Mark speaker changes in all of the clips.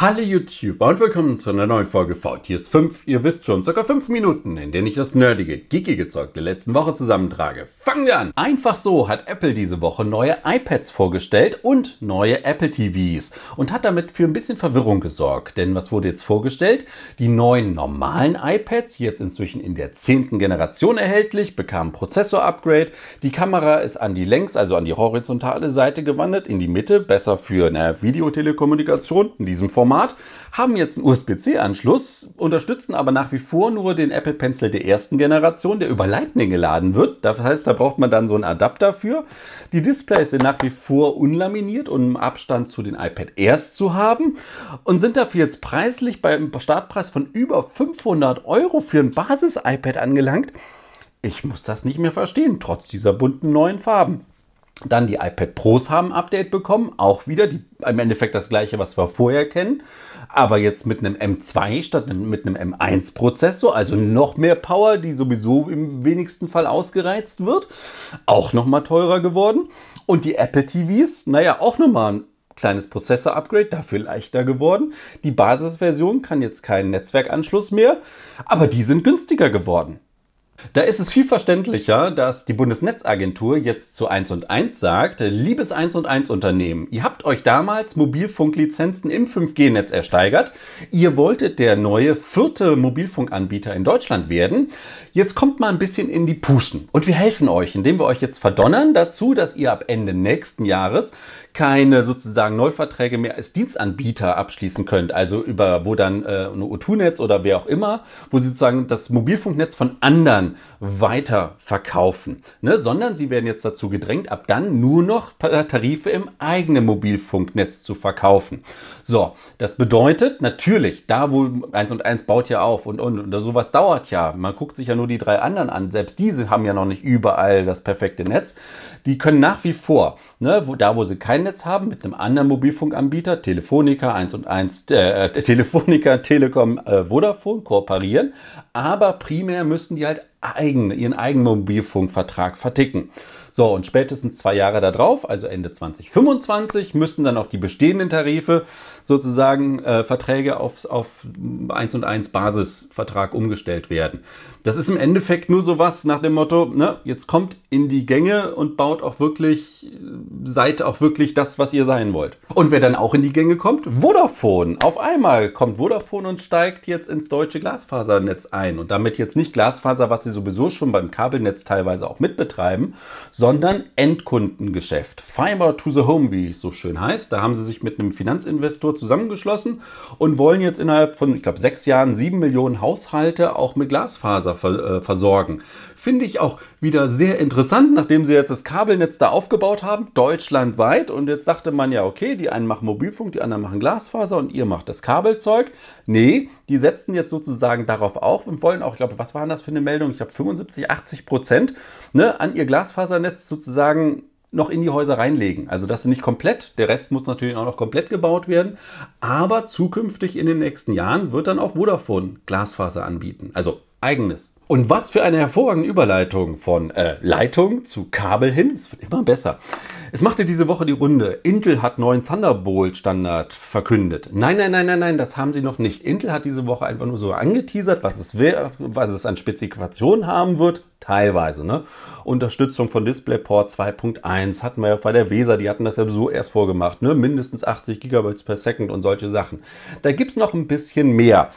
Speaker 1: Hallo YouTube und willkommen zu einer neuen Folge VTS 5. Ihr wisst schon, circa 5 Minuten, in denen ich das nerdige, geekige Zeug der letzten Woche zusammentrage. Fangen wir an! Einfach so hat Apple diese Woche neue iPads vorgestellt und neue Apple TVs und hat damit für ein bisschen Verwirrung gesorgt. Denn was wurde jetzt vorgestellt? Die neuen normalen iPads, jetzt inzwischen in der 10. Generation erhältlich, bekamen Prozessor-Upgrade. Die Kamera ist an die Längs-, also an die horizontale Seite gewandert, in die Mitte, besser für eine Videotelekommunikation, in diesem Format, haben jetzt einen USB-C-Anschluss, unterstützen aber nach wie vor nur den Apple Pencil der ersten Generation, der über Lightning geladen wird. Das heißt, da braucht man dann so einen Adapter für. Die Displays sind nach wie vor unlaminiert, um Abstand zu den iPad Airs zu haben und sind dafür jetzt preislich beim Startpreis von über 500 Euro für ein Basis-iPad angelangt. Ich muss das nicht mehr verstehen, trotz dieser bunten neuen Farben. Dann die iPad Pros haben Update bekommen, auch wieder die, im Endeffekt das gleiche, was wir vorher kennen, aber jetzt mit einem M2 statt mit einem M1 Prozessor, also noch mehr Power, die sowieso im wenigsten Fall ausgereizt wird, auch noch mal teurer geworden. Und die Apple TVs, naja, auch noch mal ein kleines Prozessor-Upgrade, dafür leichter geworden. Die Basisversion kann jetzt keinen Netzwerkanschluss mehr, aber die sind günstiger geworden. Da ist es viel verständlicher, dass die Bundesnetzagentur jetzt zu 1 und 1 sagt, liebes 1 und 1 Unternehmen, ihr habt euch damals Mobilfunklizenzen im 5G-Netz ersteigert, ihr wolltet der neue vierte Mobilfunkanbieter in Deutschland werden, jetzt kommt mal ein bisschen in die Puschen und wir helfen euch, indem wir euch jetzt verdonnern dazu, dass ihr ab Ende nächsten Jahres keine sozusagen Neuverträge mehr als Dienstanbieter abschließen könnt, also über wo dann äh, ein O2-Netz oder wer auch immer, wo sie sozusagen das Mobilfunknetz von anderen weiter verkaufen, ne? sondern sie werden jetzt dazu gedrängt, ab dann nur noch Tarife im eigenen Mobilfunknetz zu verkaufen. So, das bedeutet natürlich, da wo 1 und 1 baut ja auf und, und, und sowas dauert ja, man guckt sich ja nur die drei anderen an, selbst diese haben ja noch nicht überall das perfekte Netz, die können nach wie vor, ne, wo, da wo sie kein Netz haben, mit einem anderen Mobilfunkanbieter, Telefonica 1 und 1, äh, äh, Telefonica, Telekom, äh, Vodafone kooperieren, aber primär müssen die halt eigen, ihren eigenen Mobilfunkvertrag verticken. So, und spätestens zwei Jahre darauf, also Ende 2025, müssen dann auch die bestehenden Tarife sozusagen äh, Verträge auf, auf 1 und 1 Basisvertrag umgestellt werden. Das ist im Endeffekt nur so was nach dem Motto, ne, jetzt kommt in die Gänge und baut auch wirklich, seid auch wirklich das, was ihr sein wollt. Und wer dann auch in die Gänge kommt, Vodafone. Auf einmal kommt Vodafone und steigt jetzt ins deutsche Glasfasernetz ein. Und damit jetzt nicht Glasfaser, was sie sowieso schon beim Kabelnetz teilweise auch mitbetreiben, sondern Endkundengeschäft. Fiber to the Home, wie es so schön heißt. Da haben sie sich mit einem Finanzinvestor zusammengeschlossen und wollen jetzt innerhalb von, ich glaube, sechs Jahren sieben Millionen Haushalte auch mit Glasfaser äh, versorgen. Finde ich auch wieder sehr interessant, nachdem sie jetzt das Kabelnetz da aufgebaut haben, deutschlandweit. Und jetzt sagte man ja, okay, die einen machen Mobilfunk, die anderen machen Glasfaser und ihr macht das Kabelzeug. Nee, die setzen jetzt sozusagen darauf auf und wollen auch, ich glaube, was war das für eine Meldung? Ich glaube 75, 80 Prozent ne, an ihr Glasfasernetz sozusagen noch in die Häuser reinlegen. Also das nicht komplett, der Rest muss natürlich auch noch komplett gebaut werden, aber zukünftig in den nächsten Jahren wird dann auch Vodafone Glasfaser anbieten, also eigenes. Und was für eine hervorragende Überleitung von äh, Leitung zu Kabel hin, es wird immer besser. Es machte diese Woche die Runde. Intel hat neuen Thunderbolt-Standard verkündet. Nein, nein, nein, nein, nein, das haben sie noch nicht. Intel hat diese Woche einfach nur so angeteasert, was es, wär, was es an Spezifikationen haben wird. Teilweise. Ne? Unterstützung von DisplayPort 2.1 hatten wir ja bei der Weser, die hatten das ja so erst vorgemacht. Ne? Mindestens 80 GB per Second und solche Sachen. Da gibt es noch ein bisschen mehr.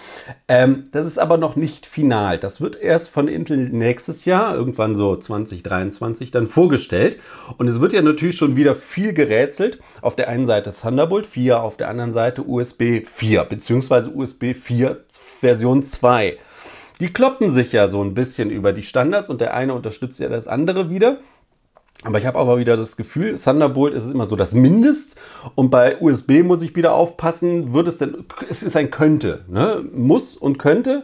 Speaker 1: Ähm, das ist aber noch nicht final. Das wird erst von Intel nächstes Jahr, irgendwann so 2023, dann vorgestellt. Und es wird ja natürlich schon wieder viel gerätselt. Auf der einen Seite Thunderbolt 4, auf der anderen Seite USB 4, beziehungsweise USB 4 Version 2. Die kloppen sich ja so ein bisschen über die Standards und der eine unterstützt ja das andere wieder. Aber ich habe aber wieder das Gefühl, Thunderbolt ist immer so das Mindest. Und bei USB muss ich wieder aufpassen, wird es denn, es ist ein könnte, ne? muss und könnte.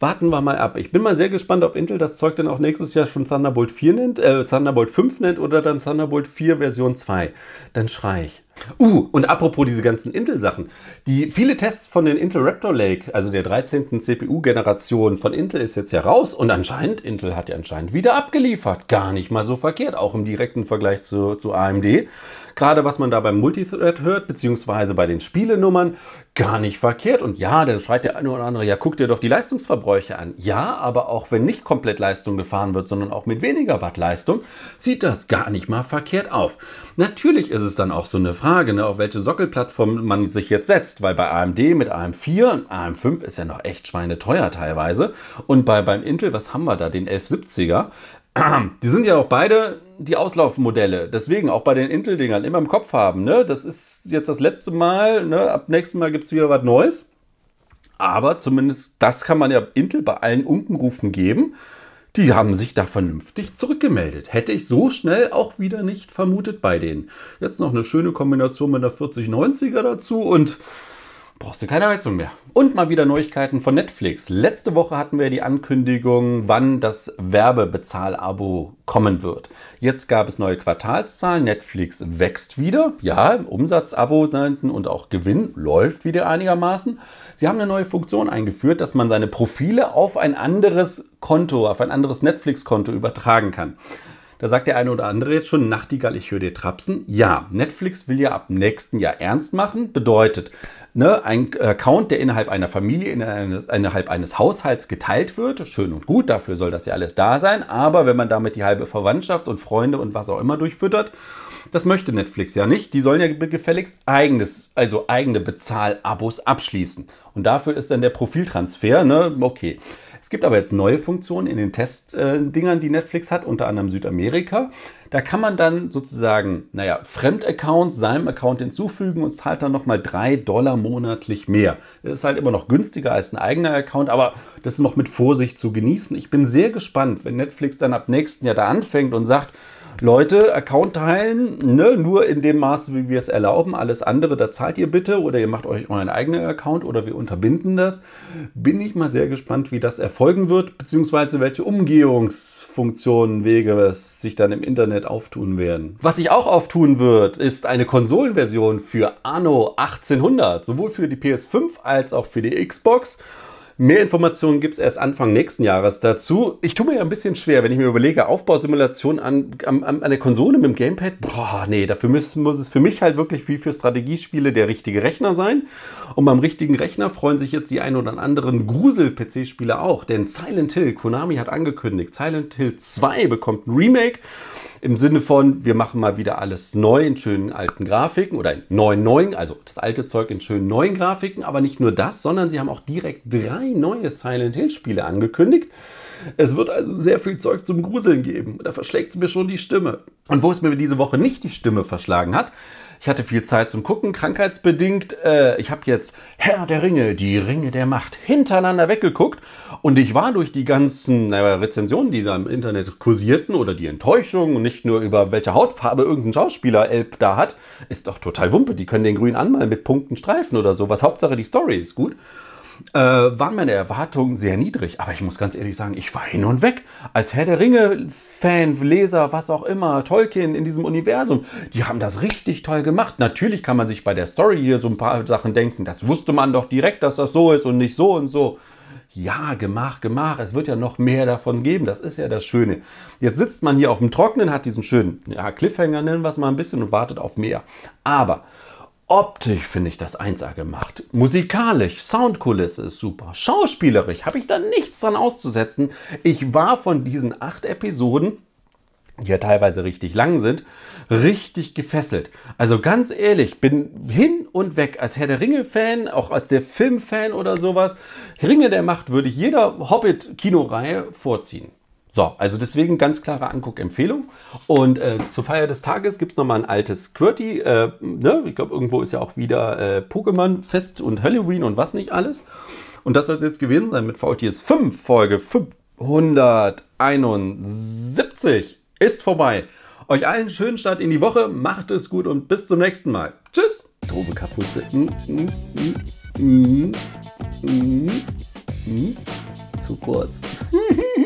Speaker 1: Warten wir mal ab. Ich bin mal sehr gespannt, ob Intel das Zeug dann auch nächstes Jahr schon Thunderbolt 4 nennt, äh, Thunderbolt 5 nennt oder dann Thunderbolt 4 Version 2. Dann schrei ich. Uh, und apropos diese ganzen Intel-Sachen. Die viele Tests von den Intel Raptor Lake, also der 13. CPU-Generation von Intel, ist jetzt heraus und anscheinend, Intel hat ja anscheinend wieder abgeliefert. Gar nicht mal so verkehrt, auch im direkten Vergleich zu, zu AMD. Gerade was man da beim Multithread hört, beziehungsweise bei den Spielenummern, gar nicht verkehrt. Und ja, dann schreit der eine oder andere, ja, guck dir doch die Leistungsverbräuche an. Ja, aber auch wenn nicht komplett Leistung gefahren wird, sondern auch mit weniger Watt Leistung, sieht das gar nicht mal verkehrt auf. Natürlich ist es dann auch so eine Frage, ne, auf welche Sockelplattform man sich jetzt setzt, weil bei AMD mit AM4 und AM5 ist ja noch echt schweineteuer teilweise. Und bei, beim Intel, was haben wir da, den 1170er, die sind ja auch beide die Auslaufmodelle. Deswegen auch bei den Intel-Dingern immer im Kopf haben. Ne? Das ist jetzt das letzte Mal. Ne? Ab nächstem Mal gibt es wieder was Neues. Aber zumindest das kann man ja Intel bei allen Unkenrufen geben. Die haben sich da vernünftig zurückgemeldet. Hätte ich so schnell auch wieder nicht vermutet bei denen. Jetzt noch eine schöne Kombination mit einer 4090er dazu und brauchst du keine Heizung mehr. Und mal wieder Neuigkeiten von Netflix. Letzte Woche hatten wir die Ankündigung, wann das Werbebezahlabo kommen wird. Jetzt gab es neue Quartalszahlen. Netflix wächst wieder. Ja, Umsatzabonnenten und auch Gewinn läuft wieder einigermaßen. Sie haben eine neue Funktion eingeführt, dass man seine Profile auf ein anderes Konto, auf ein anderes Netflix-Konto übertragen kann. Da sagt der eine oder andere jetzt schon, Nachtigall, ich höre dir trapsen. Ja, Netflix will ja ab nächsten Jahr ernst machen. Bedeutet, ne, ein Account, der innerhalb einer Familie, innerhalb eines Haushalts geteilt wird, schön und gut, dafür soll das ja alles da sein. Aber wenn man damit die halbe Verwandtschaft und Freunde und was auch immer durchfüttert, das möchte Netflix ja nicht. Die sollen ja gefälligst eigenes, also eigene Bezahlabos abschließen. Und dafür ist dann der Profiltransfer, ne, okay. Es gibt aber jetzt neue Funktionen in den Testdingern, die Netflix hat, unter anderem Südamerika. Da kann man dann sozusagen, naja, Fremdaccounts seinem Account hinzufügen und zahlt dann nochmal 3 Dollar monatlich mehr. Das ist halt immer noch günstiger als ein eigener Account, aber das ist noch mit Vorsicht zu genießen. Ich bin sehr gespannt, wenn Netflix dann ab nächsten Jahr da anfängt und sagt, Leute, Account teilen, ne, nur in dem Maße, wie wir es erlauben. Alles andere, da zahlt ihr bitte oder ihr macht euch euren eigenen Account oder wir unterbinden das. Bin ich mal sehr gespannt, wie das erfolgen wird, beziehungsweise welche Umgehungsfunktionen, Wege es sich dann im Internet auftun werden. Was sich auch auftun wird, ist eine Konsolenversion für Anno 1800, sowohl für die PS5 als auch für die Xbox. Mehr Informationen gibt es erst Anfang nächsten Jahres dazu. Ich tue mir ja ein bisschen schwer, wenn ich mir überlege, Aufbausimulation an, an, an der Konsole mit dem Gamepad. Boah, nee, dafür muss, muss es für mich halt wirklich wie für Strategiespiele der richtige Rechner sein. Und beim richtigen Rechner freuen sich jetzt die ein oder anderen Grusel-PC-Spieler auch. Denn Silent Hill, Konami hat angekündigt, Silent Hill 2 bekommt ein Remake. Im Sinne von, wir machen mal wieder alles neu in schönen alten Grafiken oder in neuen neuen, also das alte Zeug in schönen neuen Grafiken. Aber nicht nur das, sondern sie haben auch direkt drei neue Silent Hill Spiele angekündigt. Es wird also sehr viel Zeug zum Gruseln geben. Da verschlägt es mir schon die Stimme. Und wo es mir diese Woche nicht die Stimme verschlagen hat, ich hatte viel Zeit zum Gucken, krankheitsbedingt. Äh, ich habe jetzt Herr der Ringe, die Ringe der Macht hintereinander weggeguckt. Und ich war durch die ganzen naja, Rezensionen, die da im Internet kursierten oder die Enttäuschung und nicht nur über welche Hautfarbe irgendein Schauspieler Elb da hat, ist doch total Wumpe. Die können den grün anmalen mit Punkten Streifen oder so. Was Hauptsache die Story ist gut äh, waren meine Erwartungen sehr niedrig. Aber ich muss ganz ehrlich sagen, ich war hin und weg. Als Herr der Ringe-Fan, Leser, was auch immer, Tolkien in diesem Universum, die haben das richtig toll gemacht. Natürlich kann man sich bei der Story hier so ein paar Sachen denken. Das wusste man doch direkt, dass das so ist und nicht so und so. Ja, gemach, gemach. Es wird ja noch mehr davon geben. Das ist ja das Schöne. Jetzt sitzt man hier auf dem Trockenen, hat diesen schönen ja, Cliffhanger, nennen wir es mal ein bisschen, und wartet auf mehr. Aber Optisch finde ich das 1A gemacht. Musikalisch, Soundkulisse ist super. Schauspielerisch habe ich da nichts dran auszusetzen. Ich war von diesen acht Episoden, die ja teilweise richtig lang sind, richtig gefesselt. Also ganz ehrlich, bin hin und weg als Herr der Ringe-Fan, auch als der Film-Fan oder sowas. Ringe der Macht würde ich jeder Hobbit-Kinoreihe vorziehen. So, also deswegen ganz klare Anguck-Empfehlung. Und äh, zur Feier des Tages gibt es nochmal ein altes Quirty. Äh, ne? Ich glaube, irgendwo ist ja auch wieder äh, Pokémon-Fest und Halloween und was nicht alles. Und das soll es jetzt gewesen sein mit VTS 5, Folge 571 ist vorbei. Euch allen schönen Start in die Woche, macht es gut und bis zum nächsten Mal. Tschüss. Grobe Kapuze. Mm, mm, mm, Zu kurz.